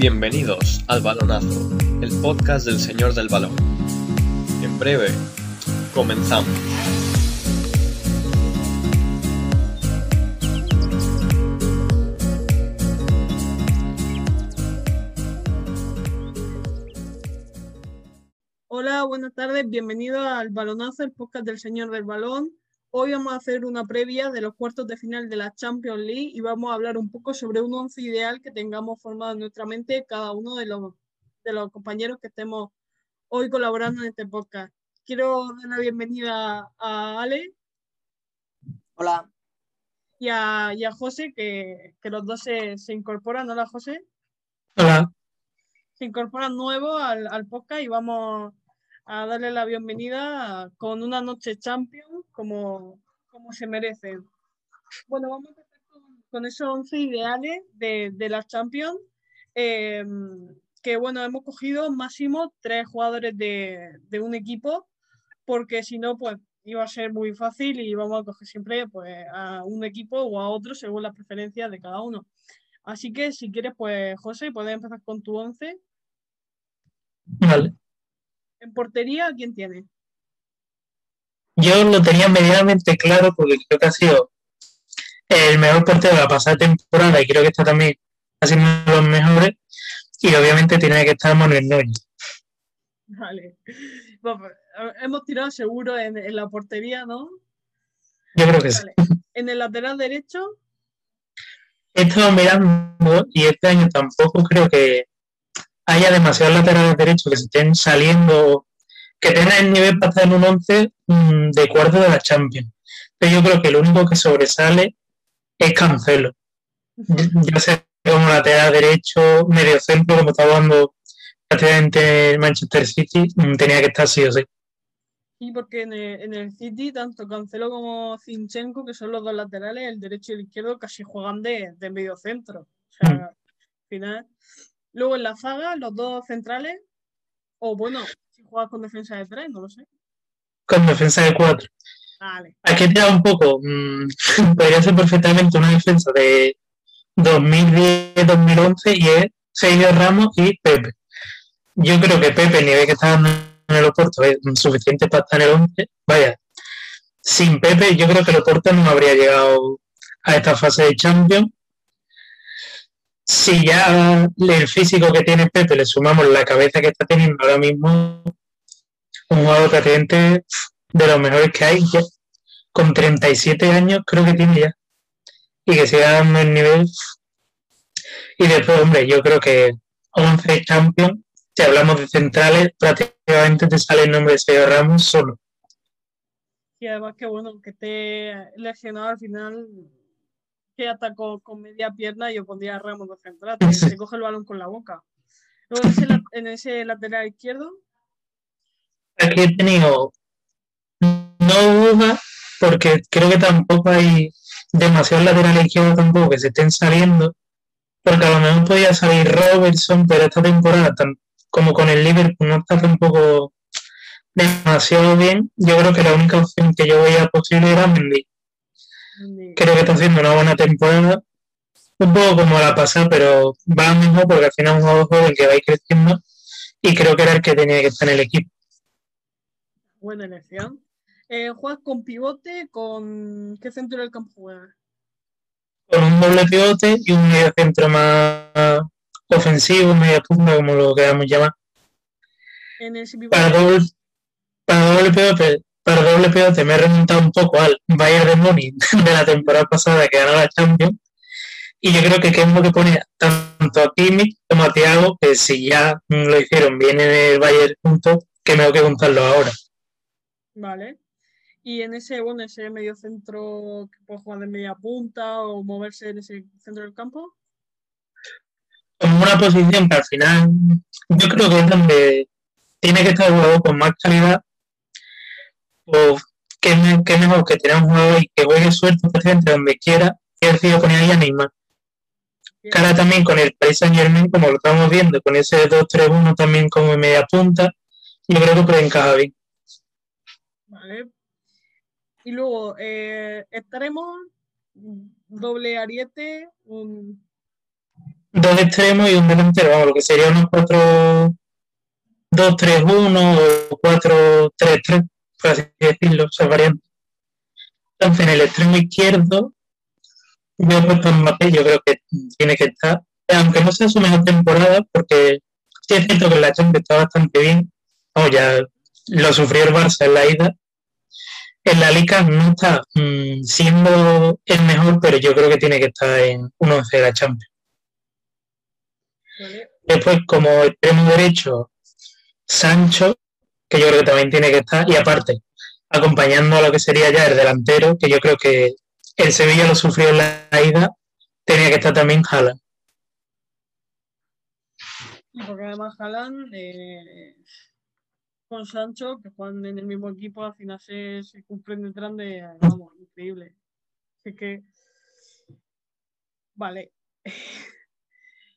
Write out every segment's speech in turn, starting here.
Bienvenidos al Balonazo, el podcast del Señor del Balón. En breve, comenzamos. Hola, buenas tardes, bienvenido al Balonazo, el podcast del Señor del Balón. Hoy vamos a hacer una previa de los cuartos de final de la Champions League y vamos a hablar un poco sobre un once ideal que tengamos formado en nuestra mente cada uno de los, de los compañeros que estemos hoy colaborando en este podcast. Quiero dar la bienvenida a Ale. Hola. Y a, y a José, que, que, los dos se, se, incorporan. Hola, José. Hola. Se incorporan nuevos al, al podcast y vamos a darle la bienvenida con una noche champion como, como se merecen. Bueno, vamos a empezar con, esos 11 ideales de, de la Champions. Eh, que bueno, hemos cogido máximo tres jugadores de, de, un equipo, porque si no, pues iba a ser muy fácil y vamos a coger siempre pues, a un equipo o a otro según las preferencias de cada uno. Así que si quieres, pues José, puedes empezar con tu 11. Vale. En portería, ¿quién tiene? Yo lo tenía medianamente claro porque creo que ha sido el mejor portero de la pasada temporada y creo que está también haciendo los mejores. Y obviamente tiene que estar Manuel Neuer. Vale. Bueno, hemos tirado seguro en, en, la portería, ¿no? Yo creo que vale. sí. En el lateral derecho. He estado mirando y este año tampoco creo que haya demasiados laterales derechos que se estén saliendo, que tengan el nivel para estar en un 11 mmm, de cuarto de la Champions. Pero yo creo que lo único que sobresale es Cancelo. Ya sea como lateral derecho, medio centro, como está jugando prácticamente Manchester City, tenía que estar sí o sí. Sí, porque en el, en el, City, tanto Cancelo como Zinchenko, que son los dos laterales, el derecho y el izquierdo, casi juegan de, de medio centro. O sea, mm. al final. Luego en la zaga, los dos centrales, o bueno, si juegas con defensa de tres, no lo sé. Con defensa de cuatro. Vale. Aquí te da un poco, mmm, podría ser perfectamente una defensa de 2010-2011 y es Sergio Ramos y Pepe. Yo creo que Pepe, el nivel que está dando en el Oporto es suficiente para estar en el 11. Vaya, sin Pepe yo creo que el Oporto no habría llegado a esta fase de Champions si ya el físico que tiene Pepe le sumamos la cabeza que está teniendo ahora mismo, un jugador prácticamente de los mejores que hay, ya, con 37 años creo que tiene ya, y que siga dando el nivel. Y después, hombre, yo creo que 11 Champions, si hablamos de centrales, prácticamente te sale el nombre de Sergio Ramos solo. Y además que bueno, que esté lesionado al final que atacó con media pierna, yo pondría a Ramos de central, se coge el balón con la boca. Luego en ese, lateral izquierdo. Aquí he tenido no una, porque creo que tampoco hay demasiados laterales izquierdos tampoco que se estén saliendo, porque a lo mejor podía salir Robertson, pero esta temporada, como con el Liverpool, no está tampoco demasiado bien. Yo creo que la única opción que yo veía posible era Mendy creo que está haciendo una buena temporada. Un poco como la pasada, pero va mismo porque al final es un joven que va a ir creciendo y creo que era el que tenía que estar en el equipo. Buena elección. Eh, ¿Juegas con pivote? ¿Con qué centro del campo juegas? Con un doble pivote y un medio centro más ofensivo, media punta, como lo queramos llamar. En ese para, doble, para doble pivote para doble pivote me he remontado un poco al Bayern de Múnich de la temporada pasada que ganó la Champions. Y yo creo que, que es lo que pone tanto a Kimmich como a Thiago, que si ya lo hicieron bien en el Bayern juntos, que me tengo que contarlo ahora. Vale. Y en ese, bueno, ese medio centro que puede jugar de media punta o moverse en ese centro del campo. Como una posición que al final yo creo que es donde tiene que estar el jugador con más calidad o qué, qué mejor que tener un jugador y que juegue suerte presente donde quiera, que decidido poner ahí a Neymar. Cara también con el Paris Saint Germain, como lo estamos viendo, con ese 2-3-1 también como media punta, yo creo que puede encajar bien. Vale. Y luego, eh, estaremos doble ariete, un... dos extremos y un delantero, vamos, lo que sería unos 4 2-3-1 o 4-3-3, por así decirlo, esa variante. Entonces, en el extremo izquierdo, yo he puesto Mbappé, yo creo que tiene que estar, aunque no sea su mejor temporada, porque sí es cierto que la Champions está bastante bien, o ya lo sufrió el Barça en la ida, en la Liga no está mm, siendo el mejor, pero yo creo que tiene que estar en 1-11 de la Champions. Después, como extremo derecho, Sancho, que yo creo que también tiene que estar, y aparte, acompañando a lo que sería ya el delantero, que yo creo que el Sevilla lo sufrió en la ida, tenía que estar también Haaland. Porque además Haaland eh, con Sancho, que juegan en el mismo equipo, al final se, se cumplen detrás de, vamos, increíble. Así que, vale.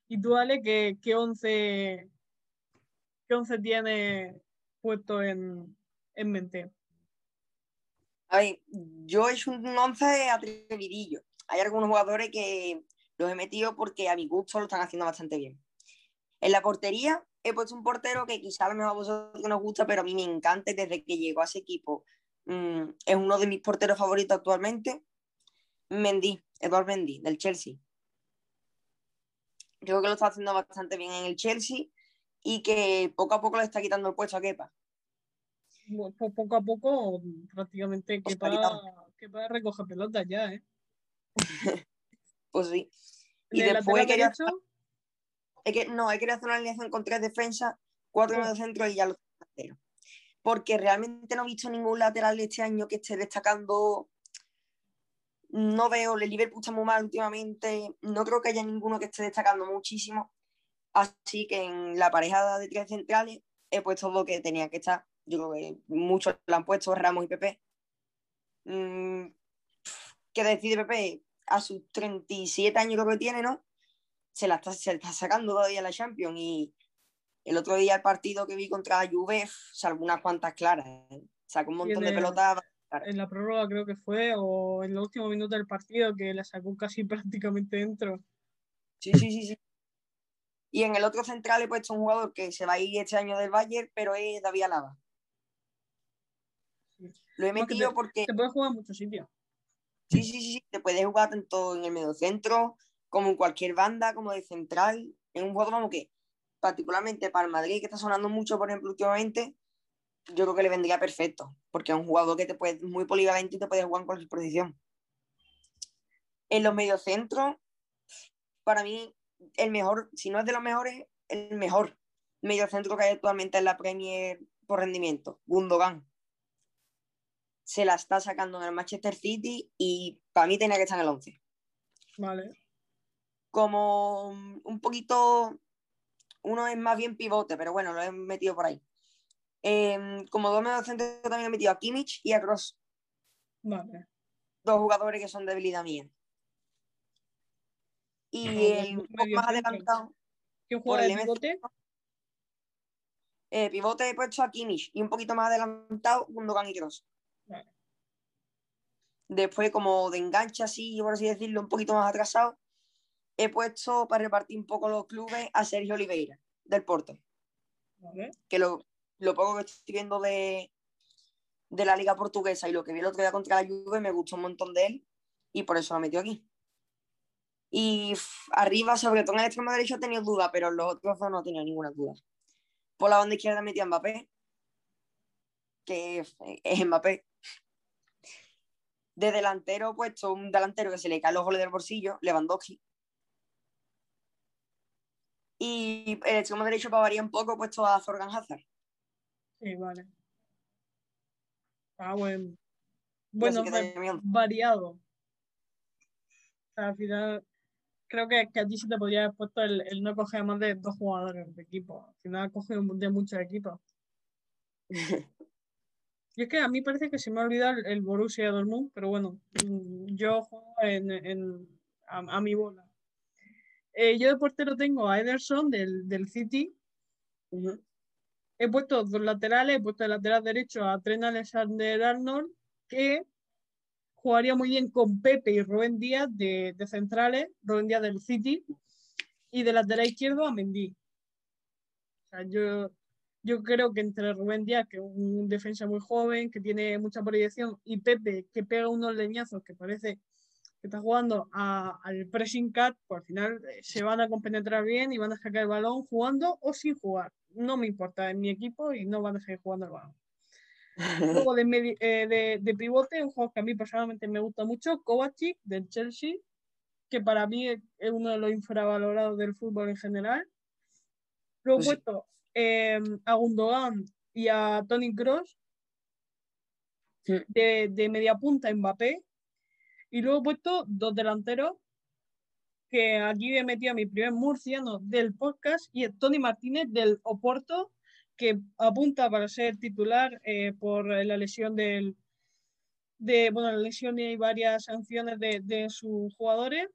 ¿Y tú, Ale, qué, qué once, qué once tiene puesto en, en mente? Yo he hecho un once atrevidillo. Hay algunos jugadores que los he metido porque a mi gusto lo están haciendo bastante bien. En la portería he puesto un portero que quizá a lo mejor a vosotros nos gusta, pero a mí me encanta desde que llegó a ese equipo. Mm, es uno de mis porteros favoritos actualmente. Mendy, Eduard Mendy, del Chelsea. Creo que lo está haciendo bastante bien en el Chelsea y que poco a poco le está quitando el puesto a Kepa. Poco a poco, prácticamente Kepa, Kepa recoge pelotas ya, ¿eh? pues sí. Y después. Derecho? que, no, he querido hacer una alineación con tres defensas, cuatro oh. centro y ya los delanteros. Porque realmente no he visto ningún lateral este año que esté destacando. No veo, el Liverpool está muy mal últimamente. No creo que haya ninguno que esté destacando muchísimo. Así que en la pareja de tres centrales he puesto lo que tenía que estar. Yo creo que muchos lo han puesto, Ramos y Pepe. Mm, ¿Qué decide Pepe? A sus 37 años creo que tiene, ¿no? se la está, se está sacando todavía la Champions y el otro día el partido que vi contra Juve salvo unas cuantas claras, ¿eh? sacó un montón de pelotas. En la prórroga creo que fue, o en el último minuto del partido que la sacó casi prácticamente dentro. Sí, sí, sí, sí. Y en el otro central he puesto un jugador que se va a ir este año del Bayern, pero es David Alaba. Lo he metido porque. Te puede jugar en muchos sitios. Sí, sí, sí, te puedes jugar tanto en el medio centro, como en cualquier banda, como de central, en un juego como que, particularmente para el Madrid, que está sonando mucho, por ejemplo, últimamente, yo creo que le vendría perfecto, porque es un jugador que te puede, muy polivalente y te puede jugar en cualquier posición. En los mediocentros, para mí, el mejor, si no es de los mejores, el mejor mediocentro que hay actualmente en la Premier por rendimiento, Gundogan. Se la está sacando en el Manchester City y para mí tenía que estar en el 11. Vale como un poquito, uno es más bien pivote, pero bueno, lo he metido por ahí. Em, como dos mediocentros también he metido a Kimmich y a Cross. Vale. Dos jugadores que son debilidad mía. Y el más adelantado. ¿Quién juega de pivote? Eh, pivote he puesto a Kimmich y un poquito más adelantado Gundogan y Cross. Vale. Después, como de enganche así, por así decirlo, un poquito más atrasado, he puesto para repartir un poco los clubes a Sergio Oliveira, del Porto. Que lo, lo, poco que estoy viendo de, de la Liga Portuguesa y lo que vi el otro día contra la Juve me gustó un montón de él y por eso lo metió aquí. Y arriba, sobre todo en el extremo derecho, he tenido dudas, pero en los otros dos no tenía ninguna duda. Por la banda izquierda metí a Mbappé, que es Mbappé. De delantero he puesto un delantero que se le cae los goles del bolsillo, Lewandowski. Y el extremo derecho para variar un poco, puesto a Zorgan Hazard. Sí, vale. Ah, bueno. Bueno, variado. al final, creo que, que allí sí te podría haber puesto el, el, no coger más de dos jugadores de equipo. Al final coge de muchos equipos. y es que a mí parece que se me ha olvidado el, Borussia Dortmund, pero bueno, mm, yo juego en, en a mi bola. Eh, yo de portero tengo a Ederson del, del City. He puesto dos laterales, he puesto el lateral derecho a Trent Alexander Arnold, que jugaría muy bien con Pepe y Rubén Díaz de, centrales, Rubén Díaz del City. y de lateral izquierdo a Mendy. Yo, yo creo que entre Rubén Díaz, que es un defensa muy joven, que tiene mucha proyección, y Pepe, que pega unos leñazos que parece que está jugando al pressing cat, pues al final eh, se van a compenetrar bien y van a sacar el balón jugando o sin jugar. No me importa, en mi equipo y no van a seguir jugando el balón. Luego de, eh, de, de, pivote, un juego que a mí personalmente me gusta mucho, Kovacic del Chelsea, que para mí es uno de los infravalorados del fútbol en general. Luego he puesto eh, a Gundogan y a Tony Cross de, de media punta Mbappé. Y luego he puesto dos delanteros, que aquí he metido a mi primer murciano del podcast y es Tony Martínez del Oporto, que apunta para ser titular eh, por la lesión del, de, bueno, la lesión y varias sanciones de, de, sus jugadores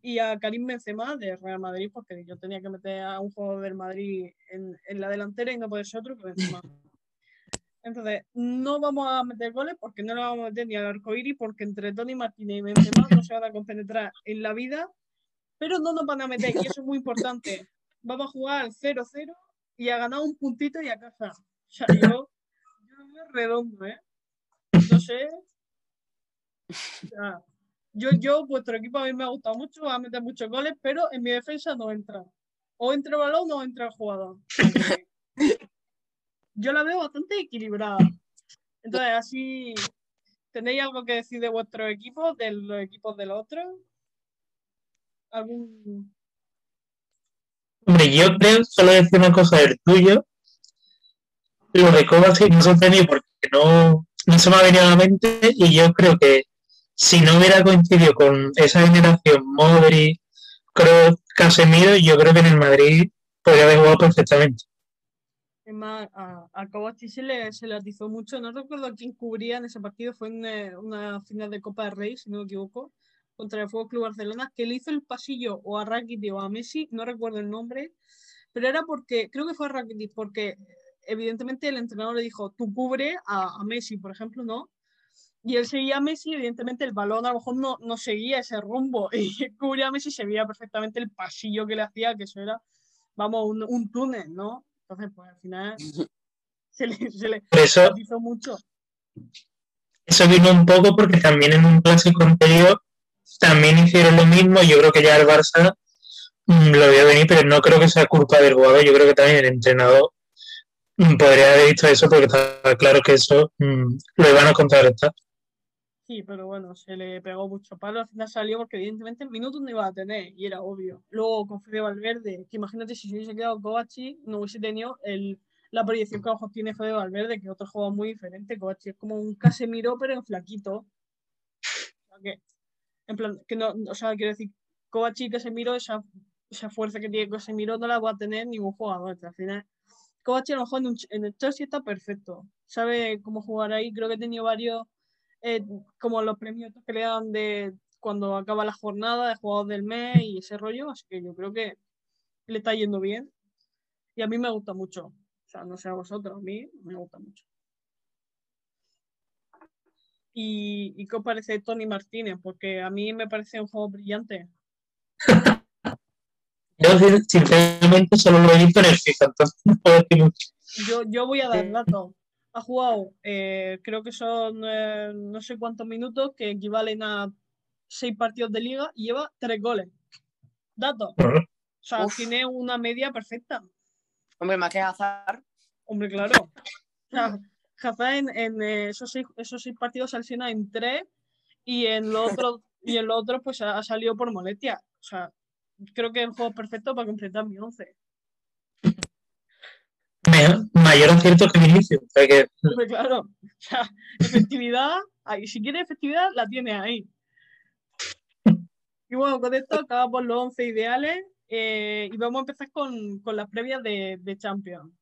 y a Karim Benzema de Real Madrid porque yo tenía que meter a un jugador del Madrid en, en la delantera y no puede ser otro que Benzema. Entonces, no vamos a meter goles porque no lo vamos a meter ni al arco iris, porque entre Tony Martínez y Benzema no se van a compenetrar en la vida, pero no nos van a meter, y eso es muy importante. Vamos a jugar al 0-0 y a ganar un puntito y a casa. O sea, yo, yo veo redondo, ¿eh? No sé. yo, yo, vuestro equipo a mí me ha gustado mucho, va a meter muchos goles, pero en mi defensa no entra. O entra el balón o entra el jugador yo la veo bastante equilibrada. Entonces, así, ¿tenéis algo que decir de vuestro equipo, de los equipos del otro? ¿Algún... Hombre, yo creo, solo decir una cosa del tuyo. Lo de Kovacic me sorprendió porque no, no se me ha venido a la mente y yo creo que si no hubiera coincidido con esa generación Modri, Kroos, Casemiro, yo creo que en el Madrid podría haber jugado perfectamente a, a Kovacic se le, se le atizó mucho. No recuerdo quién cubría en ese partido, fue en eh, una final de Copa del Rey, si no me equivoco, contra el Fútbol Club Barcelona, que le hizo el pasillo o a Rakitic o a Messi, no recuerdo el nombre, pero era porque, creo que fue a Rakitic, porque evidentemente el entrenador le dijo, tú cubre a, a Messi, por ejemplo, ¿no? y él seguía a Messi, evidentemente el balón a lo mejor no, no seguía ese rumbo y cubría a Messi se veía perfectamente el pasillo que le hacía, que eso era, vamos, un, un túnel, ¿no? Entonces, pues al final se le, se le eso, hizo mucho. Eso vino un poco porque también en un clásico anterior también hicieron lo mismo. Yo creo que ya el Barça mm, lo vio venir, pero no creo que sea culpa del jugador. Yo creo que también el entrenador mm, podría haber visto eso porque está claro que eso mm, lo iban a contrarrestar. Sí, pero bueno, se le pegó mucho palo, al final salió porque evidentemente en minutos no iba a tener y era obvio. Luego con Fede Valverde, que imagínate si se hubiese quedado Kovacic, no hubiese tenido el, la proyección que a lo mejor tiene Fede Valverde, que otro juego muy diferente. Kovacic es como un Casemiro, pero en flaquito. O en plan, que no, o sea, quiero decir, Kovacic y Casemiro, esa, esa fuerza que tiene Casemiro no la va a tener ningún jugador. Al final, Kovacic a lo mejor en, en el Chelsea está perfecto. Sabe cómo jugar ahí, creo que he tenido varios eh, como los premios que le dan de cuando acaba la jornada de jugador del mes y ese rollo, así que yo creo que le está yendo bien y a mí me gusta mucho. O sea, no sé a vosotros, a mí me gusta mucho. ¿Y, y qué os parece Tony Martínez? Porque a mí me parece un juego brillante. Yo sinceramente solo lo he visto en el FIFA, entonces no puedo decir mucho. Yo, yo voy a dar datos ha jugado, eh, creo que son eh, no sé cuántos minutos, que equivalen a seis partidos de liga y lleva tres goles. Dato. O sea, tiene una media perfecta. Hombre, más que Hazard. Hombre, claro. O sea, Hazard en, en esos, seis, esos seis partidos salciona en tres y en los otros y en los otros pues ha, salido por molestia. O sea, creo que es el juego perfecto para completar mi once mayor acierto que claro, o sea, efectividad, ahí, si quiere efectividad, la tiene ahí. Y bueno, con esto acabamos los 11 ideales eh, y vamos a empezar con, con las previas de, de Champions.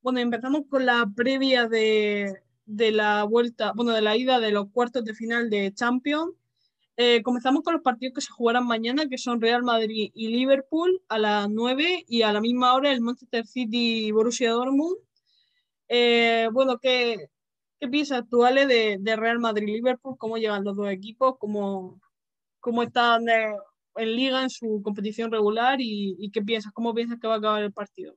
Bueno, empezamos con la previa de, de la vuelta, bueno, de la ida de los cuartos de final de Champions. Eh, comenzamos con los partidos que se jugarán mañana, que son Real Madrid y Liverpool a las 9 y a la misma hora el Manchester City y Borussia Dortmund. Eh, bueno, ¿qué, ¿qué piensas tú, Ale, de, Real Madrid-Liverpool? ¿Cómo llegan los dos equipos? ¿Cómo, cómo están eh, en liga, en su competición regular? ¿Y, qué piensas? ¿Cómo piensas que va a acabar el partido?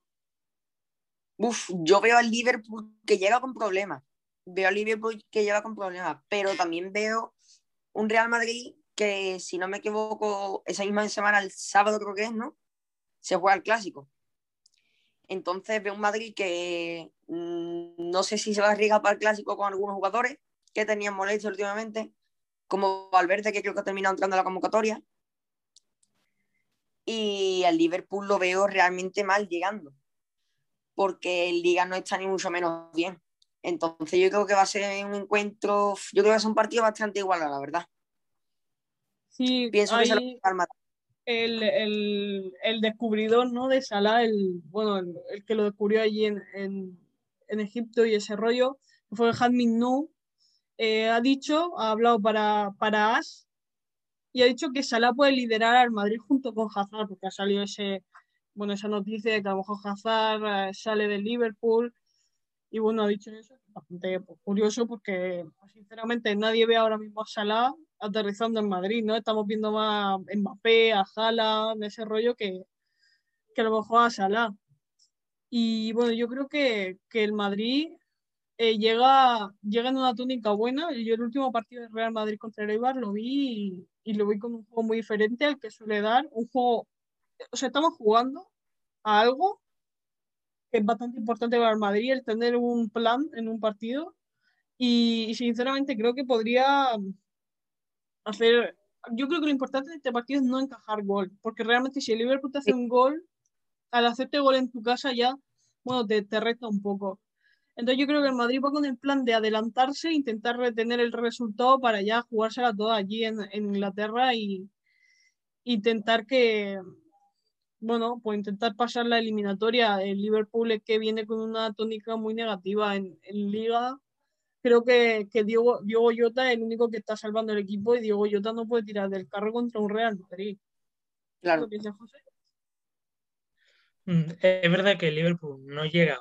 Uf, yo veo al Liverpool que llega con problemas. Veo al Liverpool que llega con problemas, pero también veo un Real Madrid que, si no me equivoco, esa misma semana, el sábado creo que es, ¿no? Se juega el clásico. Entonces veo un Madrid que mm, no sé si se va a arriesgar para el clásico con algunos jugadores que tenían molestia últimamente, como Valverde, que creo que ha terminado entrando a la convocatoria. Y al Liverpool lo veo realmente mal llegando, porque el Liga no está ni mucho menos bien. Entonces yo creo que va a ser un encuentro, yo creo que va a ser un partido bastante igual, la verdad. Sí, Pienso que se lo va a el, el, el, descubridor ¿no? de Salah, el, bueno, el, que lo descubrió allí en, en, en, Egipto y ese rollo, fue Hadmin Nou, eh, ha dicho, ha hablado para, para As y ha dicho que Salah puede liderar al Madrid junto con Hazard, porque ha salido ese, bueno, esa noticia de que a lo mejor Hazard eh, sale del Liverpool y bueno, ha dicho eso, bastante pues, curioso porque pues, sinceramente nadie ve ahora mismo a Salah aterrizando en Madrid, ¿no? Estamos viendo más a Mbappé, a en ese rollo que, que a lo mejor a Salah. Y bueno, yo creo que, que el Madrid eh, llega, llega en una túnica buena. Yo el último partido de Real Madrid contra el Eibar lo vi y, lo vi con un juego muy diferente al que suele dar. Un juego, o sea, estamos jugando a algo que es bastante importante para el Madrid, el tener un plan en un partido. y sinceramente creo que podría hacer. Yo creo que lo importante de este partido es no encajar gol, porque realmente si el Liverpool te hace un gol, al hacerte gol en tu casa ya, bueno, te, te resta un poco. Entonces yo creo que el Madrid va con el plan de adelantarse, e intentar retener el resultado para ya jugársela toda allí en, en Inglaterra y intentar que, bueno, pues intentar pasar la eliminatoria. El Liverpool es que viene con una tónica muy negativa en, en Liga creo que, que Diego, Diego Jota es el único que está salvando el equipo y Diego Jota no puede tirar del carro contra un Real Madrid. Claro. Mm, es verdad que el Liverpool no llega.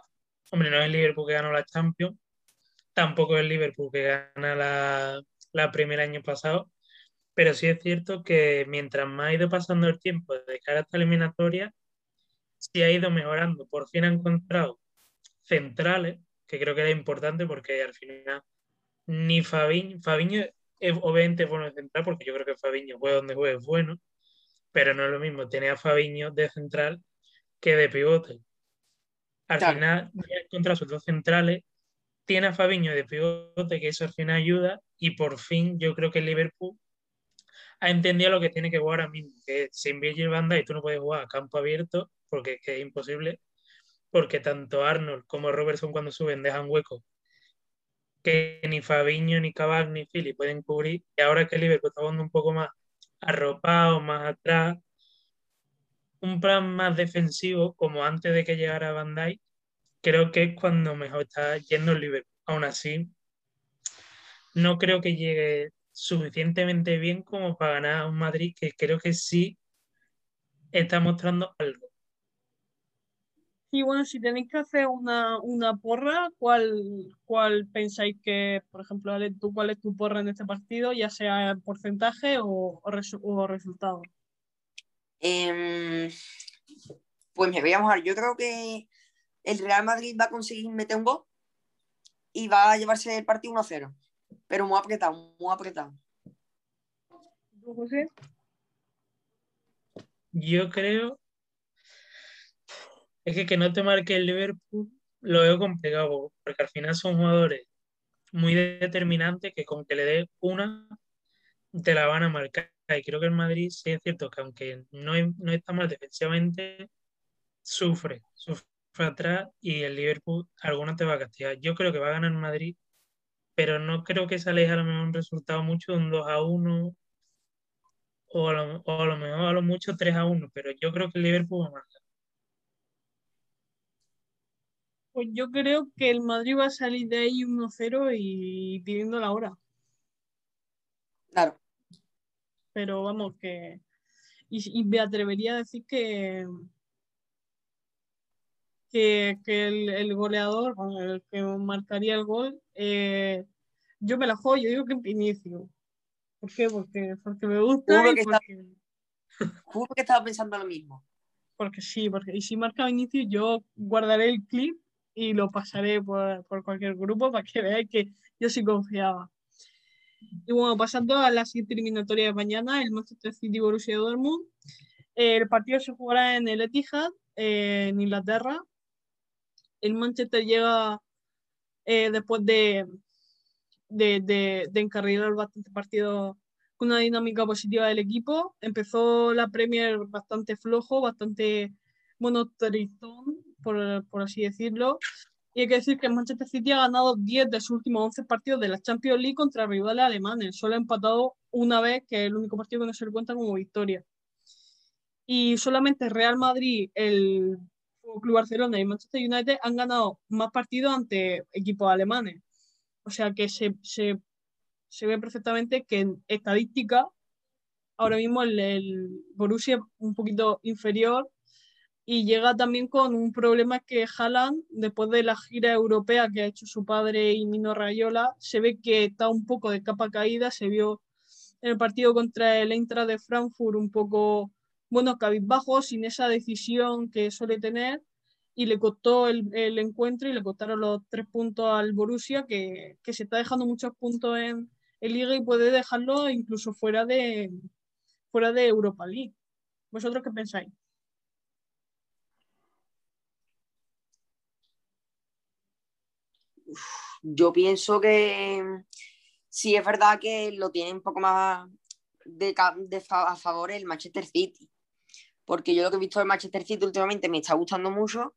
Hombre, no es el Liverpool que ganó la Champions, tampoco es el Liverpool que gana la, la primera año pasado, pero sí es cierto que mientras más ha ido pasando el tiempo de cara a esta eliminatoria, sí ha ido mejorando. Por fin ha encontrado centrales que creo que era importante porque al final ni Fabiño, Fabiño es, obviamente bueno de central porque yo creo que Fabiño juega donde juegue es bueno, pero no es lo mismo tener a Fabiño de central que de pivote. Al final, contra sus dos centrales, tiene a Fabiño de pivote, que eso al final ayuda, y por fin yo creo que el Liverpool ha entendido lo que tiene que jugar ahora mismo, que sin Virgil Banda y tú no puedes jugar a campo abierto, porque es, que es imposible, porque tanto Arnold como Robertson cuando suben dejan hueco que ni Fabiño, ni Cavani, ni Philly pueden cubrir. Y ahora que el Liverpool está jugando un poco más arropado, más atrás, un plan más defensivo, como antes de que llegara Dijk, creo que es cuando mejor está yendo el Liverpool. Aún así, no creo que llegue suficientemente bien como para ganar a un Madrid que creo que sí está mostrando algo. Y bueno, si tenéis que hacer una, porra, ¿cuál, ¿cuál pensáis que, por ejemplo, tú cuál es tu porra en este partido, ya sea porcentaje o, o, resultado? Em, pues me voy a mojar. Yo creo que el Real Madrid va a conseguir meter un gol y va a llevarse el partido 1-0. Pero muy apretado, muy apretado. ¿Tú, José? Yo creo es que que no te marque el Liverpool lo veo complicado, porque al final son jugadores muy determinantes que con que le dé una te la van a marcar. Y creo que el Madrid sí es cierto que aunque no, no está mal defensivamente, sufre, sufre atrás y el Liverpool alguna te va a castigar. Yo creo que va a ganar Madrid, pero no creo que se aleje a lo mejor un resultado mucho, un 2 a 1 o a lo, o a lo mejor a lo mucho 3 a 1, pero yo creo que el Liverpool va a marcar. Pues yo creo que el Madrid va a salir de ahí 1-0 y pidiendo la hora. Claro. Pero vamos, que. Y, me atrevería a decir que. que, el, goleador, el que marcaría el gol, eh, yo me la juego, yo digo que Vinicius. ¿Por qué? Porque, porque me gusta. Juro que, juro que estaba pensando lo mismo. Porque sí, porque y si marca Vinicius, yo guardaré el clip y lo pasaré por, por cualquier grupo para que veáis que yo sí confiaba. Y bueno, pasando a la siguiente eliminatoria de mañana, el Manchester City Borussia Dortmund. el partido se jugará en el Etihad, eh, en Inglaterra. El Manchester llega eh, después de, de, de, de encarrilar bastante partido con una dinámica positiva del equipo. Empezó la Premier bastante flojo, bastante bueno, por, por así decirlo. Y hay que decir que Manchester City ha ganado 10 de sus últimos 11 partidos de la Champions League contra rivales alemanes. Solo ha empatado una vez, que es el único partido que no se le cuenta como victoria. Y solamente Real Madrid, el Club Barcelona y Manchester United han ganado más partidos ante equipos alemanes. O sea que se, ve perfectamente que en estadística ahora mismo el Borussia es un poquito inferior y llega también con un problema que Haaland, después de la gira europea que ha hecho su padre y Mino Rayola, se ve que está un poco de capa caída, se vio en el partido contra el Eintracht de Frankfurt un poco, bueno, cabizbajo, sin esa decisión que suele tener, y le costó el, el encuentro y le costaron los tres puntos al Borussia, que, que se está dejando muchos puntos en, en Liga y puede dejarlo incluso fuera de, fuera de Europa League. ¿Vosotros qué pensáis? Yo pienso que sí es verdad que lo tiene un poco más de, a favor el Manchester City. Porque yo lo que he visto del Manchester City últimamente me está gustando mucho.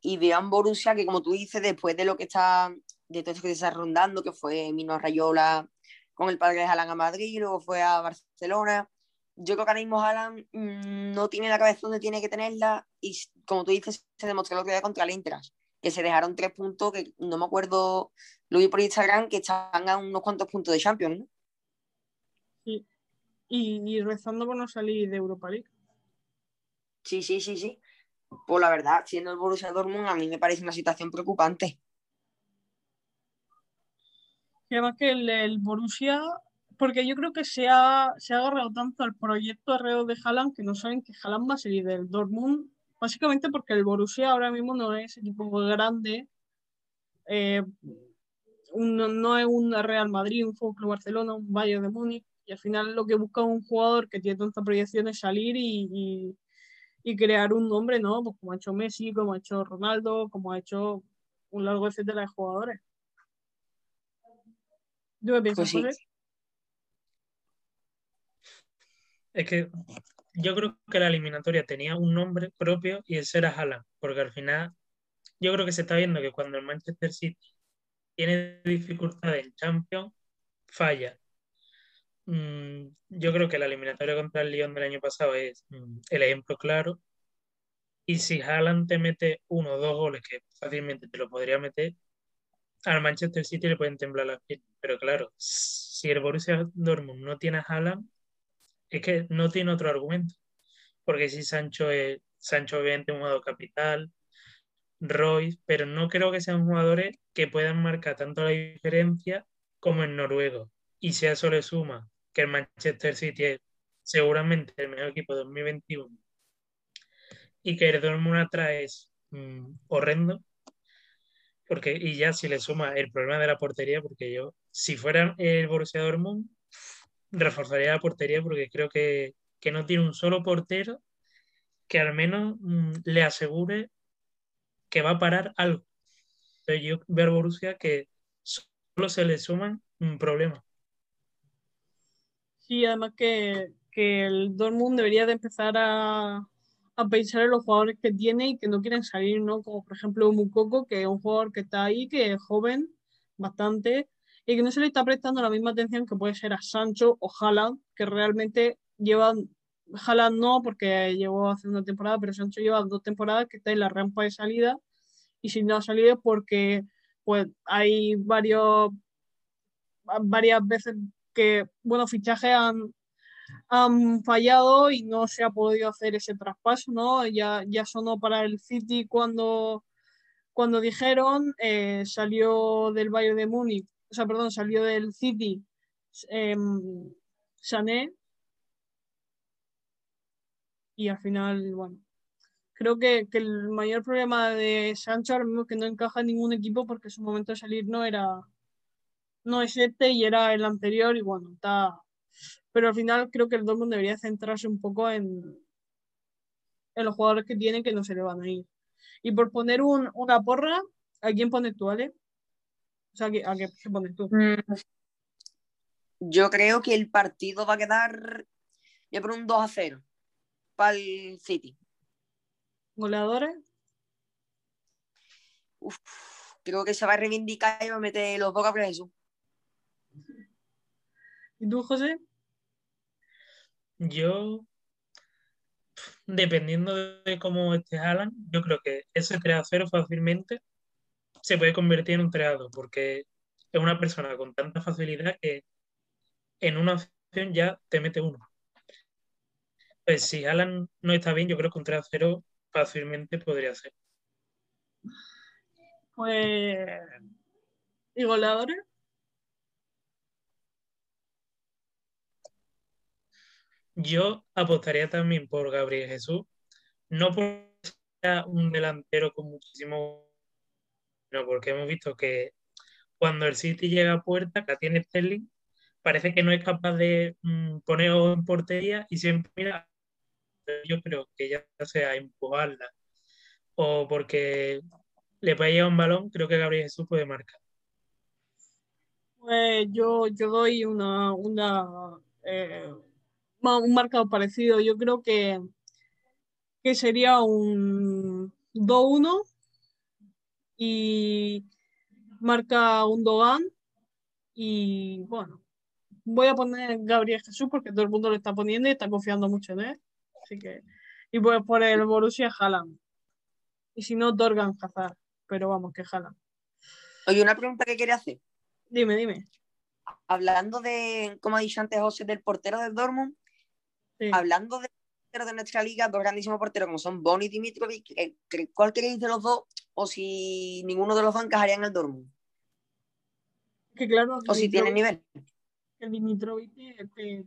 Y veo a Borussia que, como tú dices, después de lo que está, de todo eso que se está rondando, que fue Mino Rayola con el padre de Haaland a Madrid, luego fue a Barcelona. Yo creo que ahora mismo Haaland mm, no tiene la cabeza donde tiene que tenerla y, como tú dices, se demostró lo que había contra el Inter que se dejaron tres puntos, que no me acuerdo, lo vi por Instagram, que están a unos cuantos puntos de Champions, ¿no? Sí. Y, rezando por no salir de Europa League. Sí, sí, sí, sí. Pues la verdad, siendo el Borussia Dortmund, a mí me parece una situación preocupante. Y además que el, Borussia, porque yo creo que se ha, se ha agarrado tanto al proyecto alrededor de Haaland que no saben que Haaland va a salir del Dortmund Básicamente porque el Borussia ahora mismo no es equipo grande, eh, no es un Real Madrid, un Fútbol Barcelona, un Bayern de Múnich, y al final lo que busca un jugador que tiene tanta proyección es salir y, crear un nombre, ¿no? Pues como ha hecho Messi, como ha hecho Ronaldo, como ha hecho un largo etcétera de jugadores. Yo me pienso, pues Es que yo creo que la eliminatoria tenía un nombre propio y ese era Haaland, porque al final yo creo que se está viendo que cuando el Manchester City tiene dificultades en Champions, falla. Mm, yo creo que la eliminatoria contra el Lyon del año pasado es mm, el ejemplo claro. Y si Haaland te mete uno o dos goles, que fácilmente te lo podría meter, al Manchester City le pueden temblar las piernas. Pero claro, si el Borussia Dortmund no tiene a Haaland, es que no tiene otro argumento. Porque si Sancho es, Sancho obviamente un jugador capital, Royce, pero no creo que sean jugadores que puedan marcar tanto la diferencia como en noruego. Y si a eso le suma que el Manchester City es seguramente el mejor equipo de 2021 y que el Dortmund atrás es mm, horrendo, porque, y ya si le suma el problema de la portería, porque yo, si fuera el Borussia Dortmund, reforzaría la portería porque creo que, no tiene un solo portero que al menos mm, le asegure que va a parar algo. Pero yo veo a Borussia que solo se le suman un problema. Sí, además que, que el Dortmund debería de empezar a, a, pensar en los jugadores que tiene y que no quieren salir, ¿no? Como por ejemplo Mukoko, que es un jugador que está ahí, que es joven, bastante, y que no se le está prestando la misma atención que puede ser a Sancho o Haaland, que realmente llevan, Haaland no, porque llevó hace una temporada, pero Sancho lleva dos temporadas que está en la rampa de salida, y si no ha salido porque pues hay varios, varias veces que, bueno, fichajes han, han fallado y no se ha podido hacer ese traspaso, ¿no? Ya, ya sonó para el City cuando, cuando dijeron, eh, salió del Bayern de Múnich, o sea, perdón, salió del City eh, Sané y al final, bueno, creo que, que, el mayor problema de Sancho ahora mismo es que no encaja en ningún equipo porque su momento de salir no era, no es este y era el anterior y bueno, está, pero al final creo que el Dortmund debería centrarse un poco en, en los jugadores que tiene que no se le van a ir. Y por poner un, una porra, ¿a quién pones tú, Ale? O sea, ¿a qué se pones tú? Mm. Yo creo que el partido va a quedar ya por un 2 a 0 para el City. ¿Goleadores? Uf, creo que se va a reivindicar y va a meter los dos a Jesús. ¿Y tú, José? Yo, dependiendo de cómo esté Alan, yo creo que ese 3 a 0 fácilmente se puede convertir en un 3 a 2, porque es una persona con tanta facilidad que en una acción ya te mete uno. Pues si Alan no está bien, yo creo que un 3 a 0 fácilmente podría ser. Pues. ¿Y goleadores? Yo apostaría también por Gabriel Jesús, no porque sea un delantero con muchísimo, sino porque hemos visto que cuando el City llega a puerta, que tiene Sterling, parece que no es capaz de mm, poner en portería y siempre mira, yo creo que ya sea empujarla o porque le puede llevar un balón, creo que Gabriel Jesús puede marcar. Pues yo, yo doy una, una eh, un marcado parecido. Yo creo que, que sería un 2-1 y marca un Dogan y bueno, voy a poner Gabriel Jesús porque todo el mundo lo está poniendo y está confiando mucho en él. Así que, y voy a poner el Borussia Haaland. Y si no, Dorgan Hazard. Pero vamos, que Haaland. Oye, una pregunta que quería hacer. Dime, dime. Hablando de, como ha dicho antes José, del portero del Dortmund, Hablando de de nuestra liga, dos grandísimos porteros como son Boni y Dimitrovic, ¿cuál queréis de los dos? O si ninguno de los dos encajaría en el Dortmund. Que claro. O si tiene nivel. El Dimitrovic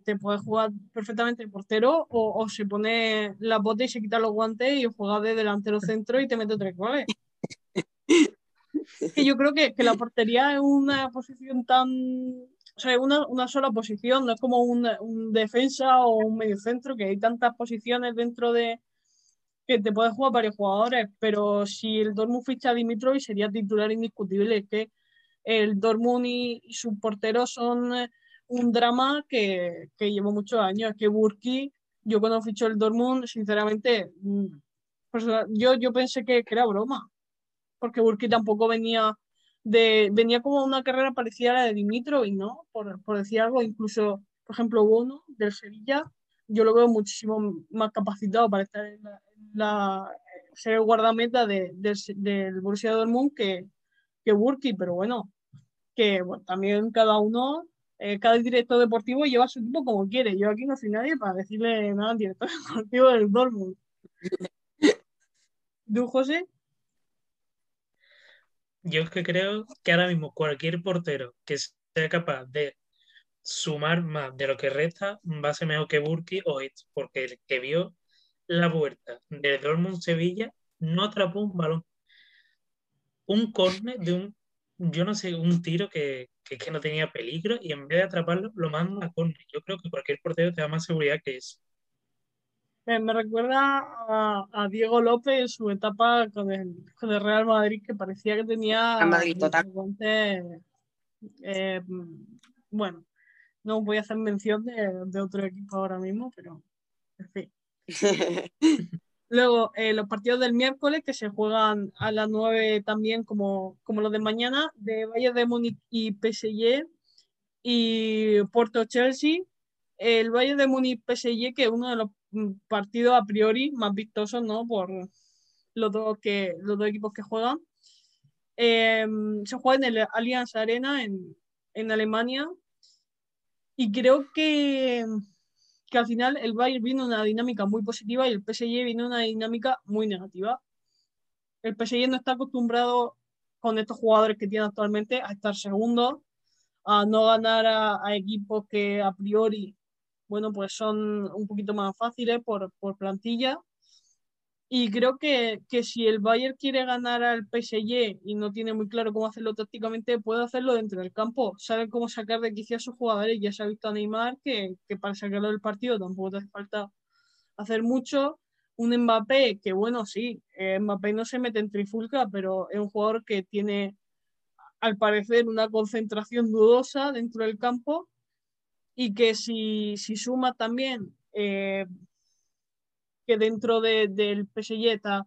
te, puede jugar perfectamente el portero o, se pone la bota y se quita los guantes y juega de delantero centro y te mete tres goles. que yo creo que, que la portería es una posición tan o sea, una, una sola posición, no es como un, un defensa o un mediocentro, que hay tantas posiciones dentro de que te puedes jugar varios jugadores, pero si el Dortmund ficha a Dimitrovic sería titular indiscutible, es que el Dortmund y, sus porteros son eh, un drama que, que llevo muchos años, es que Burki, yo cuando fichó el Dortmund, sinceramente, mm, yo, yo pensé que, que era broma, porque Burki tampoco venía venía como una carrera parecida a la de Dimitrov, ¿no? Por, por decir algo, incluso, por ejemplo, Bono del Sevilla, yo lo veo muchísimo más capacitado para estar en la, ser el guardameta de, del Borussia Dortmund que, que Burki, pero bueno, que también cada uno, eh, cada director deportivo lleva su equipo como quiere. Yo aquí no soy nadie para decirle nada al director deportivo del Dortmund. ¿Tú, José? Yo es que creo que ahora mismo cualquier portero que sea capaz de sumar más de lo que resta va a ser mejor que Burki o Hitch, porque el que vio la vuelta de Dortmund Sevilla no atrapó un balón. Un córner de un, yo no sé, un tiro que, que, que, no tenía peligro y en vez de atraparlo lo manda a córner. Yo creo que cualquier portero te da más seguridad que eso. Me, recuerda a, Diego López en su etapa con el, con el Real Madrid, que parecía que tenía. Madrid total. Eh, bueno, no voy a hacer mención de, otro equipo ahora mismo, pero en fin. Luego, eh, los partidos del miércoles que se juegan a las 9 también, como, como los de mañana, de Valle de Múnich y PSG y Porto Chelsea. El Valle de Múnich PSG, que es uno de los partido a priori más vistoso ¿no? Por los dos, que, los dos equipos que juegan. Em, se juega en el Allianz Arena en, en, Alemania y creo que, que al final el Bayern viene una dinámica muy positiva y el PSG viene una dinámica muy negativa. El PSG no está acostumbrado con estos jugadores que tiene actualmente a estar segundo, a no ganar a, equipos que a priori, bueno, pues son un poquito más fáciles por, por plantilla y creo que, que, si el Bayern quiere ganar al PSG y no tiene muy claro cómo hacerlo tácticamente, puede hacerlo dentro del campo. Sabe cómo sacar de quicio a sus jugadores. Ya se ha visto a Neymar que, que para sacarlo del partido tampoco te hace falta hacer mucho. Un Mbappé que, bueno, sí, eh, Mbappé no se mete en trifulca, pero es un jugador que tiene, al parecer, una concentración dudosa dentro del campo y que si, si suma también eh, que dentro de, del PSG ha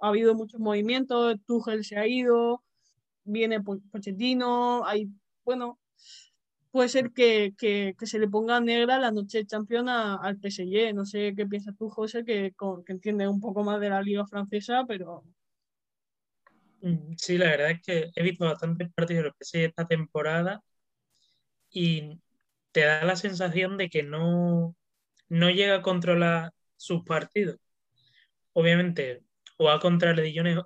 habido muchos movimientos, Tuchel se ha ido, viene Pochettino, hay, bueno, puede ser que, que, se le ponga negra la noche campeona al PSG. No sé qué piensas tú, José, que, que entiende un poco más de la liga francesa, pero... Mm, sí, la verdad es que he visto bastantes partidos del PSG esta temporada y te da la sensación de que no, no llega a controlar sus partidos. Obviamente, o a contra el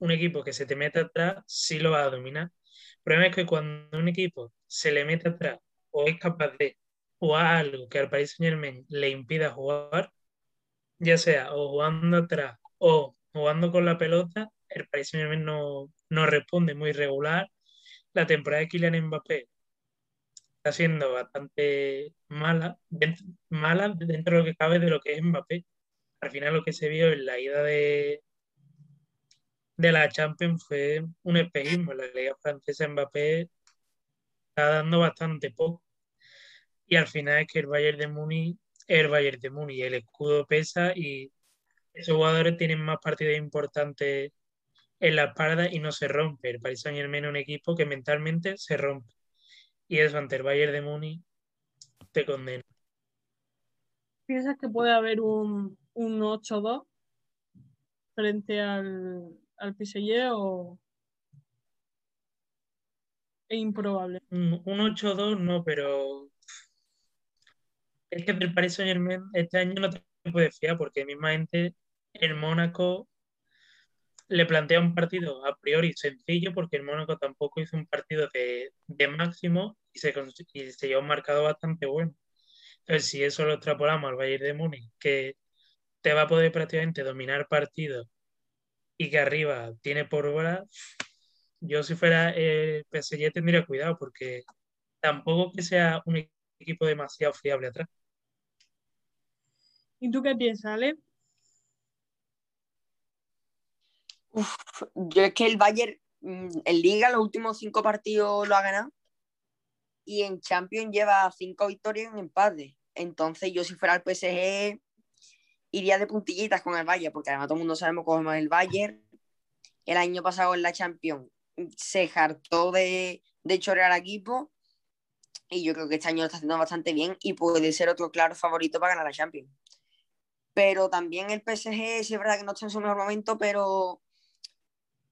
un equipo que se te mete atrás, sí lo va a dominar. El problema es que cuando un equipo se le mete atrás o es capaz de jugar algo que al Paris Saint Germain le impida jugar, ya sea o jugando atrás o jugando con la pelota, el Paris Saint Germain no, no responde muy regular. La temporada de Kylian Mbappé está siendo bastante mala, dentro, mala dentro de lo que cabe de lo que es Mbappé. Al final lo que se vio en la ida de, de la Champions fue un espejismo. La liga francesa Mbappé está dando bastante poco. Y al final es que el Bayern de Múnich el Bayern de Múnich. El escudo pesa y esos jugadores tienen más partidos importantes en la espalda y no se rompe. El Paris Saint Germain es un equipo que mentalmente se rompe y eso ante el Bayern de Múnich te condena. ¿Piensas que puede haber un, un 8-2 frente al, al PSG o es improbable? Un, 8-2 no, pero es que el Paris Saint Germain este año no te puede fiar porque mismamente el Mónaco le plantea un partido a priori sencillo porque el Mónaco tampoco hizo un partido de, máximo y se, y se llevó un marcado bastante bueno. Entonces, si eso lo extrapolamos al Bayern de Múnich, que te va a poder prácticamente dominar partidos y que arriba tiene por hora, yo si fuera el PSG tendría cuidado porque tampoco que sea un equipo demasiado fiable atrás. ¿Y tú qué piensas, Ale? Yo es que el Bayern mm, en Liga los últimos cinco partidos lo ha ganado y en Champions lleva cinco victorias en empate. Entonces yo si fuera el PSG iría de puntillitas con el Bayern, porque además todo el mundo sabemos cómo es el Bayern. El año pasado en la Champions se hartó de, de chorear al equipo y yo creo que este año lo está haciendo bastante bien y puede ser otro claro favorito para ganar la Champions. Pero también el PSG, sí es verdad que no está en su mejor momento, pero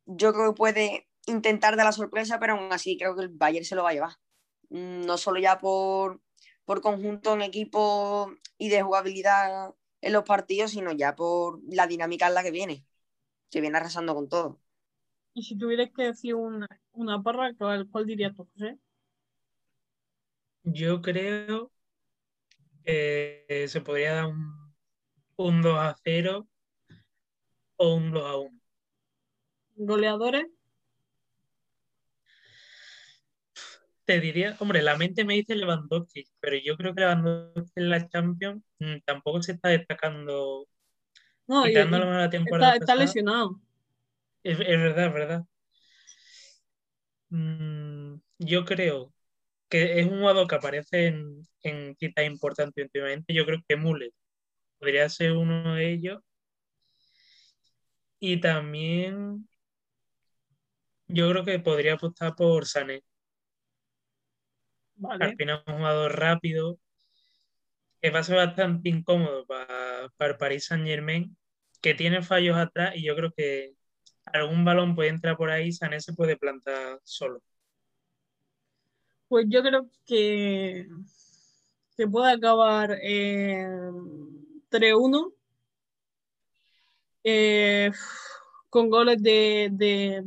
yo creo que puede intentar dar la sorpresa, pero aún así creo que el Bayern se lo va a llevar. Mm, no solo ya por, por conjunto en equipo y de jugabilidad en los partidos, sino ya por la dinámica en la que viene, que viene arrasando con todo. Y si tuvieras que decir una, una parra, ¿cuál, dirías tú, José? Yo creo que se podría dar un, un 2 a 0 o un 2 a 1 goleadores? Te diría, hombre, la mente me dice Lewandowski, pero yo creo que Lewandowski en la Champions mm, tampoco se está destacando. No, la temporada está, lesionado. Es, verdad, es verdad. Mm, yo creo que es un jugador que aparece en, en citas importantes últimamente. Yo creo que Mule podría ser uno de ellos. Y también yo creo que podría apostar por Sané. Al final un jugador rápido, que va a ser bastante incómodo para, para Paris Saint Germain, que tiene fallos atrás y yo creo que algún balón puede entrar por ahí, Sané se puede plantar solo. Pues yo creo que se puede acabar 3-1 eh, con goles de, de,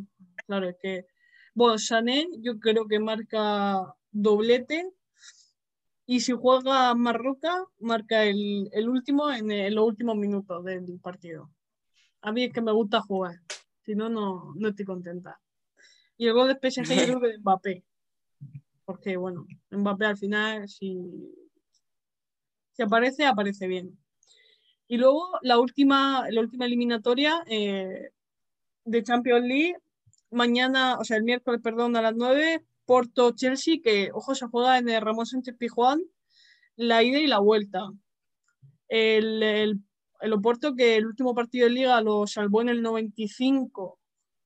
claro, es que, bueno, Sané yo creo que marca doblete y si juega Marroca, marca el, último en, los últimos minutos del partido. A mí es que me gusta jugar, si no, no, estoy contenta. Y el gol de PSG yo creo que de Mbappé, porque bueno, Mbappé al final si, si aparece, aparece bien. Y luego la última, la última eliminatoria eh, de Champions League, mañana, o sea, el miércoles, perdón, a las 9, Porto-Chelsea, que, ojo, se juega en el Ramón Sánchez Pijuán, la ida y la vuelta. El, el, el Oporto, que el último partido de liga lo salvó en el 95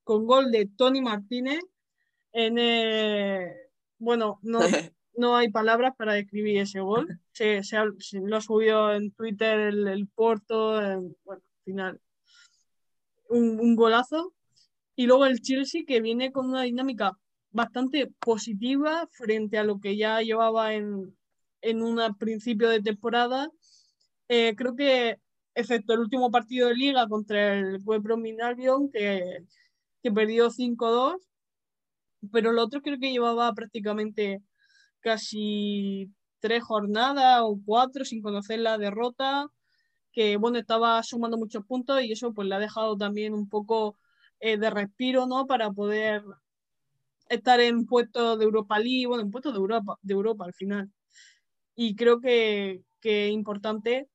con gol de Tony Martínez. En, eh, bueno, no, no hay palabras para describir ese gol. Se, se, lo subió en Twitter el, Porto, bueno, al final, un, un, golazo. Y luego el Chelsea que viene con una dinámica bastante positiva frente a lo que ya llevaba en, en un principio de temporada. Eh, creo que, excepto el último partido de liga contra el Web Albion, que, que perdió 5-2, pero el otro creo que llevaba prácticamente casi tres jornadas o cuatro sin conocer la derrota, que bueno, estaba sumando muchos puntos y eso pues le ha dejado también un poco eh, de respiro, ¿no? Para poder estar en puestos de Europa League, bueno, en puestos de Europa, de Europa al final. Y creo que, que es importante.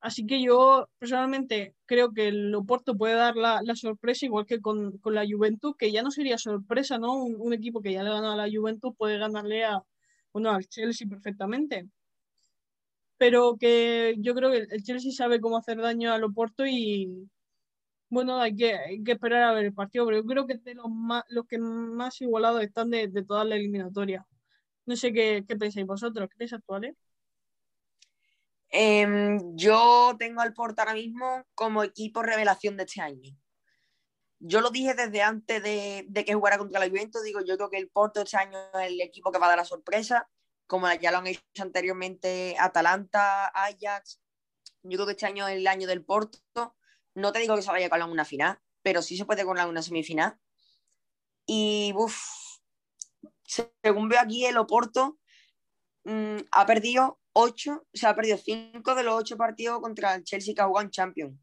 Así que yo personalmente creo que el Oporto puede dar la, la sorpresa, igual que con, con, la Juventus, que ya no sería sorpresa, ¿no? Un, equipo que ya le ganado a la Juventus puede ganarle a, bueno, al Chelsea perfectamente. Pero que yo creo que el Chelsea sabe cómo hacer daño al Oporto y, bueno, hay que, esperar a ver el partido, pero yo creo que de los, más, los que más igualados están de, de toda la eliminatoria. No sé qué, qué pensáis vosotros, ¿crees actuales? Em, yo tengo al Porto ahora mismo como equipo revelación de este año. Yo lo dije desde antes de, de, que jugara contra la Juventus, digo, yo creo que el Porto este año es el equipo que va a dar la sorpresa, como ya lo han hecho anteriormente Atalanta, Ajax. Yo creo que este año es el año del Porto no te digo que se vaya a colar una final, pero sí se puede colar una semifinal. Y, uff, según veo aquí, el Oporto mm, ha perdido ocho, se ha perdido cinco de los ocho partidos contra el Chelsea que ha jugado en Champions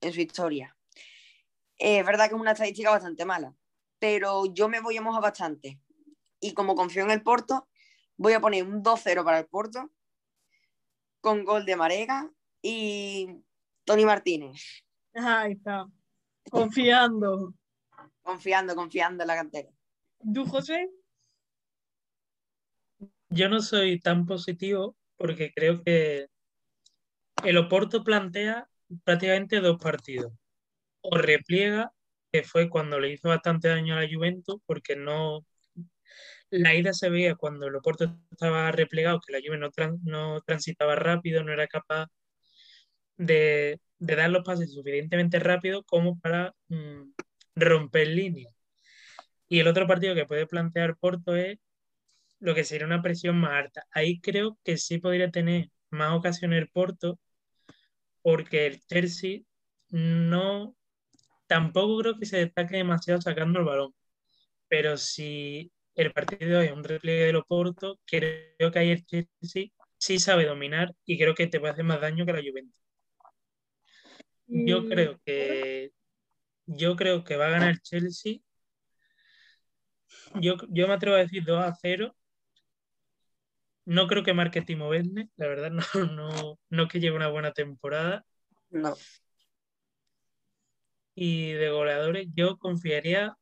en su historia. Es verdad que es una estadística bastante mala, pero yo me voy a mojar bastante. Y como confío en el Porto, voy a poner un 2-0 para el Porto con gol de Marega y Tony Martínez. Ahí está. Confiando. confiando, confiando en la cantera. ¿Tú, José? Yo no soy tan positivo porque creo que el Oporto plantea prácticamente dos partidos. O repliega, que fue cuando le hizo bastante daño a la Juventus, porque no. La ida se veía cuando el Oporto estaba replegado, que la Juventus no, no transitaba rápido, no era capaz de, de dar los pases suficientemente rápido como para mm, romper líneas. Y el otro partido que puede plantear Porto es lo que sería una presión más alta. Ahí creo que sí podría tener más ocasiones el Porto, porque el Chelsea no, tampoco creo que se destaque demasiado sacando el balón. Pero si el partido es un repliegue de los Porto, creo que ahí el Chelsea sí sabe dominar y creo que te puede hacer más daño que la Juventus. Yo creo que yo creo que va a ganar Chelsea. Yo, yo me atrevo a decir 2 a 0. No creo que marque Timo Werner, la verdad, no, no, no que lleve una buena temporada. No. Y de goleadores, yo confiaría,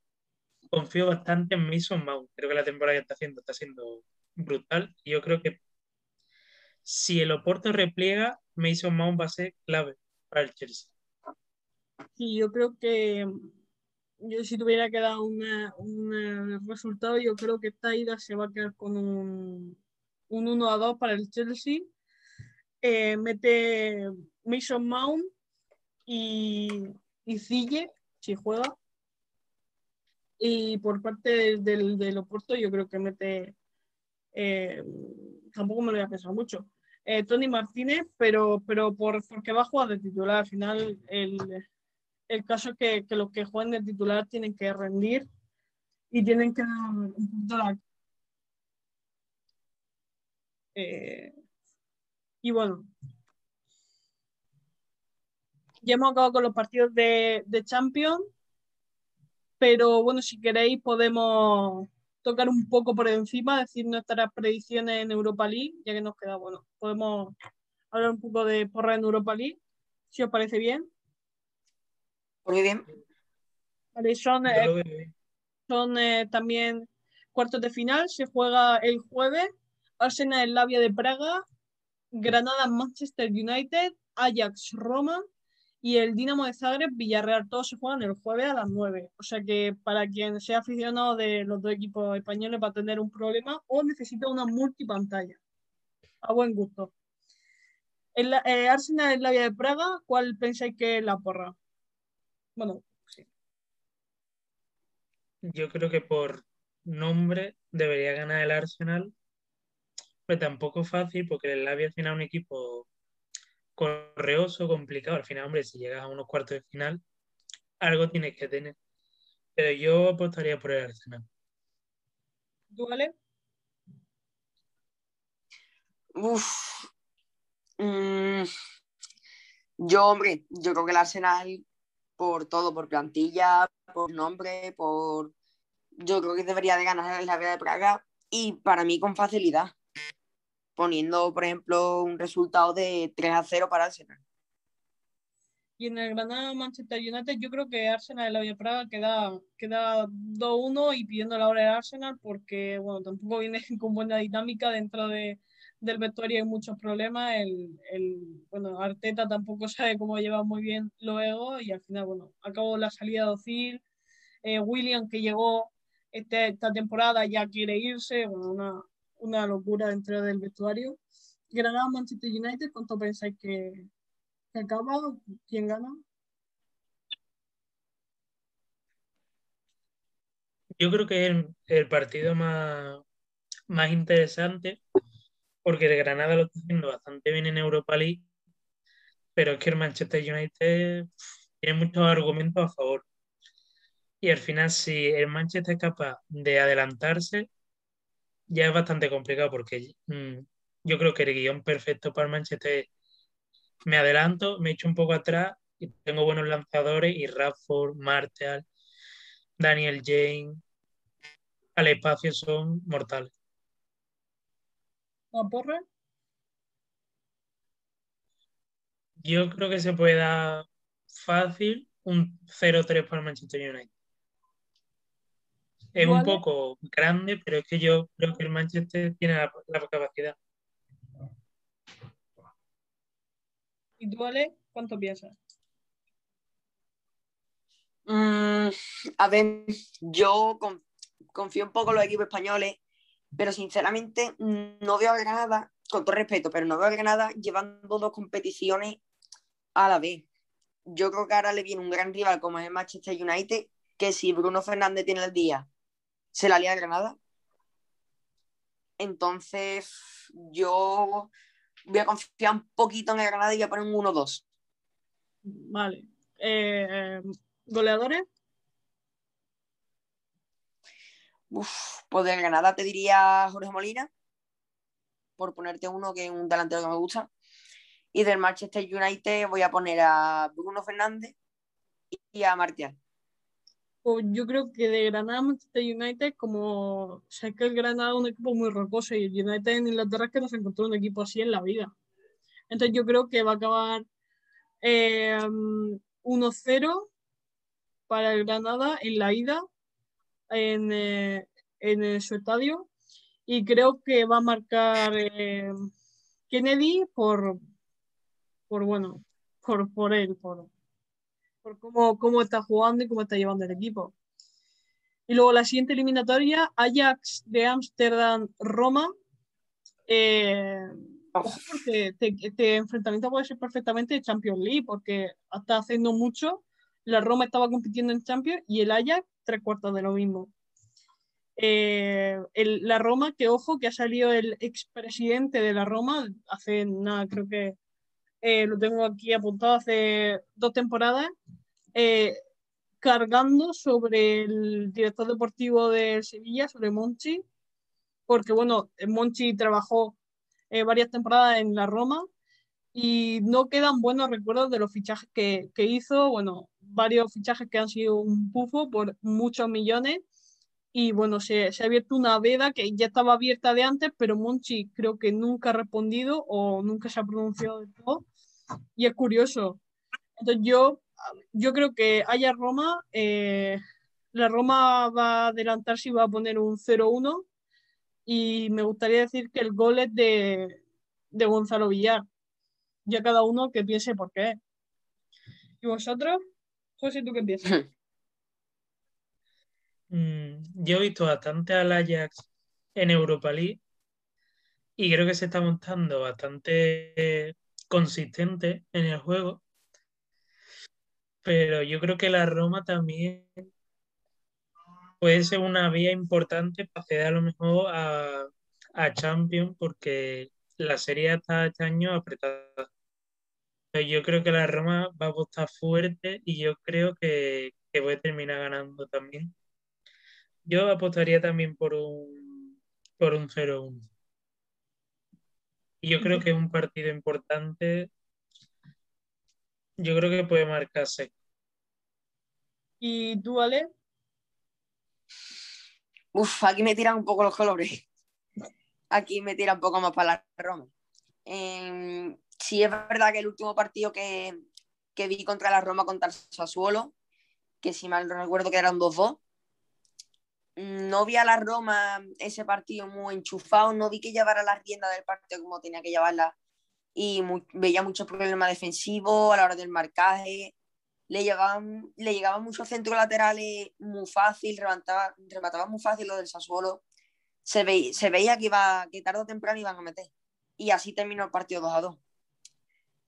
confío bastante en Mason Mount. Creo que la temporada que está haciendo está siendo brutal. Y yo creo que si el Oporto repliega, Mason Mount va a ser clave para el Chelsea. Sí, yo creo que yo si tuviera que dar un resultado, yo creo que esta ida se va a quedar con un, un 1 a 2 para el Chelsea. Eh, mete Mason Mount y, y Zille, si juega. Y por parte del, del, Oporto, yo creo que mete. Eh, tampoco me lo voy a pensar mucho. eh, Tony Martínez, pero, pero por, porque va a jugar de titular. Al final, el, el caso es que, los que jueguen de titular tienen que rendir y tienen que dar un punto la... Eh, y bueno, ya hemos acabado con los partidos de, de Champions, pero bueno, si queréis podemos tocar un poco por encima, decir nuestras predicciones en Europa League, ya que nos queda, bueno, podemos hablar un poco de porra en Europa League, si os parece bien. Muy bien. Vale, son, eh, son eh, también cuartos de final, se juega el jueves, Arsenal en Labia de Praga, Granada Manchester United, Ajax Roma, y el Dinamo de Zagreb, Villarreal, todos se juegan el jueves a las 9. O sea que para quien sea aficionado de los dos equipos españoles va a tener un problema o necesita una multipantalla. A buen gusto. El, eh, Arsenal en la vía de Praga, ¿cuál pensáis que es la porra? Bueno, sí. Yo creo que por nombre debería ganar el Arsenal, pero tampoco fácil porque el Labia al final un equipo correoso, complicado. Al final, hombre, si llegas a unos cuartos de final, algo tienes que tener. Pero yo apostaría por el Arsenal. ¿Tú, vale? Uf. Mm. Yo, hombre, yo creo que el Arsenal, por todo, por plantilla, por nombre, por. Yo creo que debería de ganar la Vía de Praga y para mí con facilidad poniendo, por ejemplo, un resultado de 3 a 0 para Arsenal. Y en el Granada Manchester United, yo creo que Arsenal de la Vía Praga queda, queda 2-1 y pidiendo la hora de Arsenal porque, bueno, tampoco viene con buena dinámica dentro de, del vestuario hay muchos problemas. El, el, bueno, Arteta tampoco sabe cómo lleva muy bien luego y al final, bueno, acabó la salida de Ozil. Eh, William, que llegó este, esta temporada, ya quiere irse. Bueno, una, una locura dentro del vestuario. Granada Manchester United, ¿cuánto pensáis que, acaba? ¿Quién gana? Yo creo que es el, partido más, más interesante porque el Granada lo está haciendo bastante bien en Europa League, pero es que el Manchester United tiene muchos argumentos a favor. Y al final, si el Manchester es capaz de adelantarse, ya es bastante complicado porque mm, yo creo que el guion perfecto para el Manchester me adelanto, me echo un poco atrás y tengo buenos lanzadores y Radford, Martial, Daniel Jane al espacio son mortales. ¿La porra? Yo creo que se puede dar fácil un 0-3 para el Manchester United. Es un poco grande, pero es que yo creo que el Manchester tiene la, capacidad. ¿Y tú, Ale, cuánto piensas? Mm, a ver, yo confío un poco en los equipos españoles, pero sinceramente no veo a Granada, con todo respeto, pero no veo a Granada llevando dos competiciones a la vez. Yo creo que ahora le viene un gran rival como es el Manchester United, que si Bruno Fernández tiene el día se la lía Granada. Entonces, yo voy a confiar un poquito en el Granada y voy a poner un 1-2. Vale. Eh, ¿Goleadores? Uf, pues del Granada te diría Jorge Molina, por ponerte uno que es un delantero que me gusta. Y del Manchester United voy a poner a Bruno Fernández y a Martial yo creo que de Granada Manchester United, como sé que el Granada es un equipo muy rocoso y el United en Inglaterra es que no se encontró un equipo así en la vida. Entonces yo creo que va a acabar 1-0 em, para el Granada en la ida en, eh, en su estadio y creo que va a marcar em, Kennedy por, por bueno, por, por él, por, por cómo, cómo está jugando y cómo está llevando el equipo. Y luego la siguiente eliminatoria, Ajax de Ámsterdam, Roma. Eh, porque este, enfrentamiento puede ser perfectamente Champions League, porque hasta haciendo mucho la Roma estaba compitiendo en Champions y el Ajax tres cuartos de lo mismo. eh, la Roma, que ojo, que ha salido el expresidente de la Roma hace nada, creo que eh, lo tengo aquí apuntado hace dos temporadas, eh, cargando sobre el director deportivo de Sevilla, sobre Monchi, porque bueno, Monchi trabajó varias temporadas en la Roma y no quedan buenos recuerdos de los fichajes que, que hizo, bueno, varios fichajes que han sido un pufo por muchos millones y bueno, se, se, ha abierto una veda que ya estaba abierta de antes, pero Monchi creo que nunca ha respondido o nunca se ha pronunciado de todo. Y es curioso. Entonces yo, yo creo que haya Roma, eh, la Roma va a adelantarse y va a poner un 0-1 y me gustaría decir que el gol es de, de Gonzalo Villar. Ya cada uno que piense por qué. ¿Y vosotros? José, ¿tú qué piensas? Mm, yo he visto bastante al Ajax en Europa League y creo que se está mostrando bastante consistente en el juego. Pero yo creo que la Roma también puede ser una vía importante para acceder a lo mejor a, a Champions porque la serie está este año apretada. Yo creo que la Roma va a apostar fuerte y yo creo que, que puede terminar ganando también. Yo apostaría también por un, por un 0-1. Y yo creo que es un partido importante. Yo creo que puede marcarse. ¿Y tú, Ale? Uf, aquí me tiran un poco los colores. Aquí me tira un poco más para la Roma. Eh, sí, es verdad que el último partido que, vi contra la Roma contra el Sassuolo, que si mal no recuerdo que eran 2-2, no vi a la Roma ese partido muy enchufado, no vi que llevara la rienda del partido como tenía que llevarla. Y veía muchos problemas defensivos a la hora del marcaje, le llegaban, le llegaban muchos centros laterales muy fácil, remataba, remataba muy fácil lo del Sassuolo, se, se veía que, iba, que tarde o temprano iban a meter. Y así terminó el partido 2 a 2.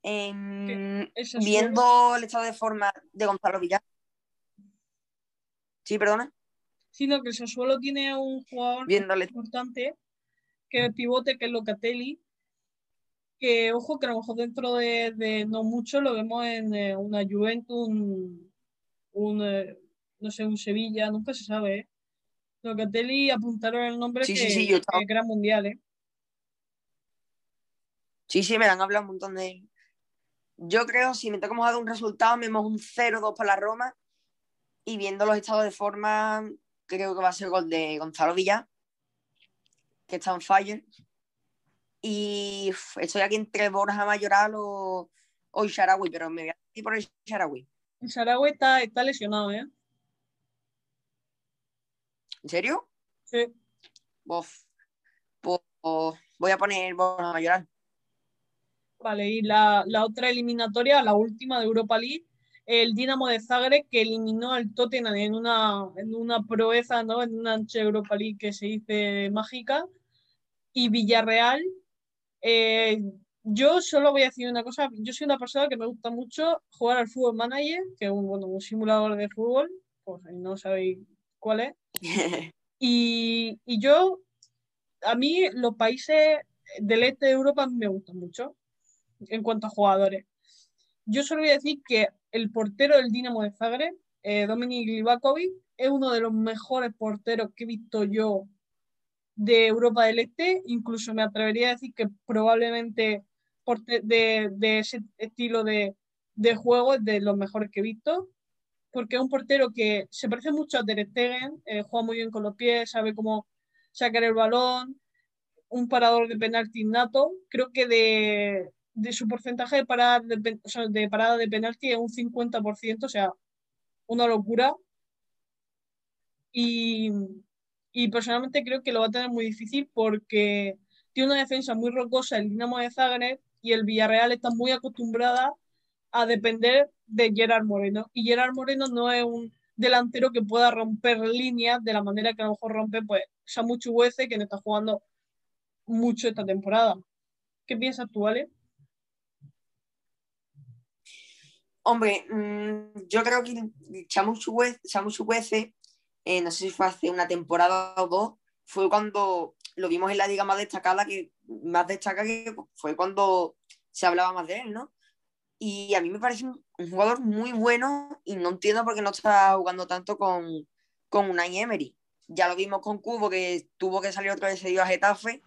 Viendo el estado de forma de Gonzalo Villar. Sí, perdona sino que el Sassuolo tiene un jugador importante que el pivote, que es Locatelli, que ojo que a lo mejor dentro de, no mucho lo vemos en eh, una Juventus, un, eh, no sé, un Sevilla, nunca se sabe. ¿eh? Locatelli apuntaron el nombre que, era mundial. ¿eh? Sí, sí, me han hablado un montón de él. Yo creo, si me tengo que dar un resultado, me un 0-2 para la Roma y viendo los estados de forma, creo que va a ser gol de Gonzalo Villa, que está en fire. Y estoy aquí entre Borja Mayoral o, o Isharawi, pero me voy a ir por el Isharawi. Isharawi está, está lesionado, ¿eh? ¿En serio? Sí. Pues, voy a poner Borja Mayoral. Vale, y la, la otra eliminatoria, la última de Europa League, el Dinamo de Zagreb que eliminó al Tottenham en una, en una proeza, ¿no? en una Europa League que se dice mágica, y Villarreal. Eh, yo solo voy a decir una cosa, yo soy una persona que me gusta mucho jugar al Fútbol Manager, que es un, bueno, un simulador de fútbol, pues no sabéis cuál es. y, y yo, a mí los países del este de Europa me gustan mucho en cuanto a jugadores. Yo solo voy a decir que el portero del Dinamo de Zagreb, eh, Dominik Livakovic, es uno de los mejores porteros que he visto yo de Europa del Este. Incluso me atrevería a decir que probablemente de, de ese estilo de, de, juego es de los mejores que he visto. Porque es un portero que se parece mucho a Ter Stegen, eh, juega muy bien con los pies, sabe cómo sacar el balón, un parador de penalti nato. Creo que de, de su porcentaje de parada de, o parada de penalti es un 50%, o sea, una locura. Y, y, personalmente creo que lo va a tener muy difícil porque tiene una defensa muy rocosa el Dinamo de Zagreb y el Villarreal está muy acostumbrada a depender de Gerard Moreno. Y Gerard Moreno no es un delantero que pueda romper líneas de la manera que a lo mejor rompe pues Samu Chuguece, que no está jugando mucho esta temporada. ¿Qué piensas tú, Ale? Hombre, mm, yo creo que Samu Chukwueze eh, no sé si fue hace una temporada o dos, fue cuando lo vimos en la liga más destacada, que más destaca que fue cuando se hablaba más de él, ¿no? Y a mí me parece un, jugador muy bueno y no entiendo por qué no está jugando tanto con, con Unai Emery. Ya lo vimos con Cubo, que tuvo que salir otra vez seguido a Getafe,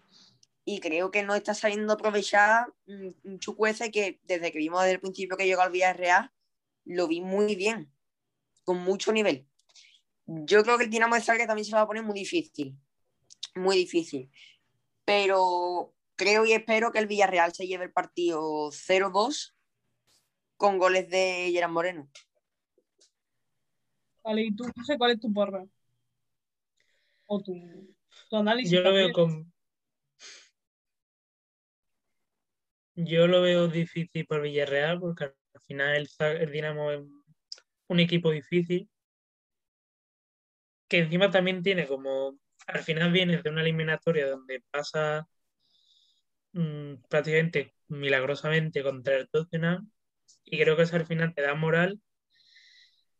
y creo que no está sabiendo aprovechar un Chucuece que desde que vimos desde el principio que llegó al Villarreal, lo vi muy bien, con mucho nivel. Yo creo que el Dinamo de Zagreb también se va a poner muy difícil, muy difícil. Pero creo y espero que el Villarreal se lleve el partido 0-2 con goles de Gerard Moreno. Vale, ¿y tú, no sé cuál es tu porra? O tu, análisis. Yo lo veo con. Yo lo veo difícil por Villarreal porque al final el, el Dinamo es un equipo difícil que encima también tiene como, al final viene de una eliminatoria donde pasa mm, prácticamente milagrosamente contra el Tottenham y creo que eso al final te da moral.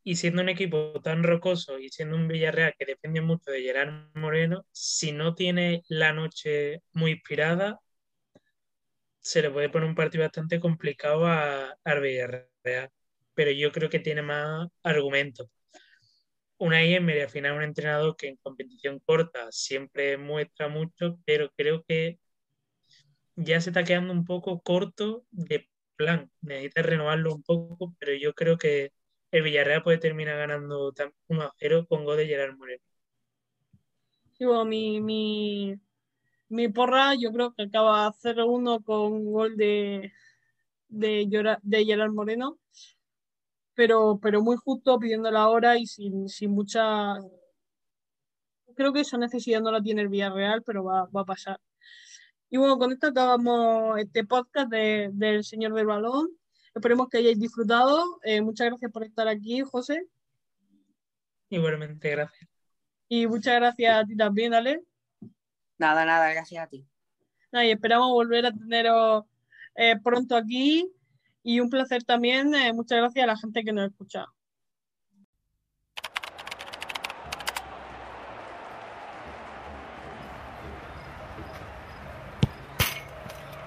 Y siendo un equipo tan rocoso y siendo un Villarreal que depende mucho de Gerard Moreno, si no tiene la noche muy inspirada, se le puede poner un partido bastante complicado a, al Villarreal. Pero yo creo que tiene más argumentos una Emery al final un entrenador que en competición corta siempre muestra mucho, pero creo que ya se está quedando un poco corto de plan. Necesita renovarlo un poco, pero yo creo que el Villarreal puede terminar ganando 1 a 0 con gol de Gerard Moreno. Sí, bueno, mi, mi, mi porra yo creo que acaba 0-1 con gol de, de, de Gerard Moreno pero, pero muy justo pidiendo la hora y sin, sin mucha... Creo que esa necesidad no la tiene el Villarreal, pero va, va a pasar. Y bueno, con esto acabamos este podcast de, del Señor del Balón. Esperemos que hayáis disfrutado. Eh, muchas gracias por estar aquí, José. Igualmente, gracias. Y muchas gracias a ti también, Ale. Nada, nada, gracias a ti. y esperamos volver a teneros eh, pronto aquí y un placer también. Eh, muchas gracias a la gente que nos escucha.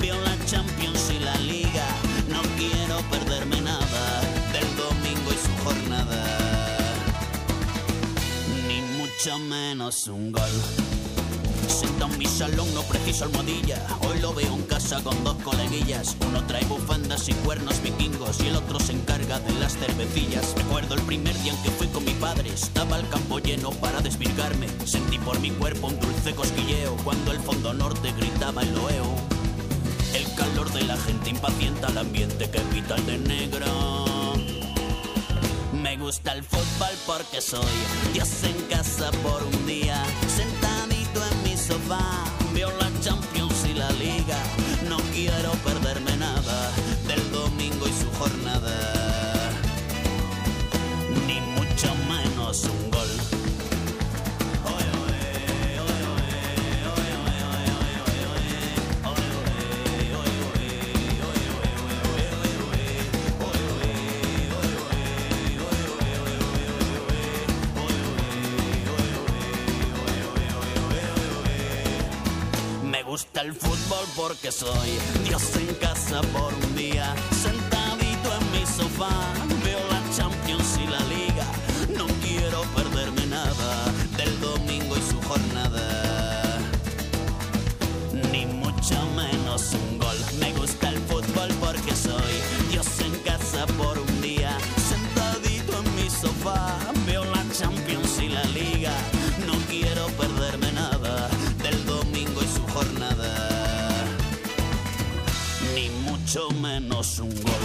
Veo la Champions y la Liga. No quiero perderme nada del domingo y su jornada. Ni mucho menos un gol. Senta en mi salón, no preciso almohadilla. Hoy lo veo en casa con dos coleguillas. Uno trae bufandas y cuernos vikingos y el otro se encarga de las cervecillas. Recuerdo el primer día en que fui con mi padre. Estaba el campo lleno para desvirgarme. Sentí por mi cuerpo un dulce cosquilleo cuando el fondo norte gritaba el loeo. El calor de la gente impacienta el ambiente que pita el de negro. Me gusta el fútbol porque soy Dios en casa por un día sofá, veo la Champions y la Liga. No quiero perderme el fútbol porque soy. Dios en casa por un día, sentadito en mi sofá, Nelson Glover.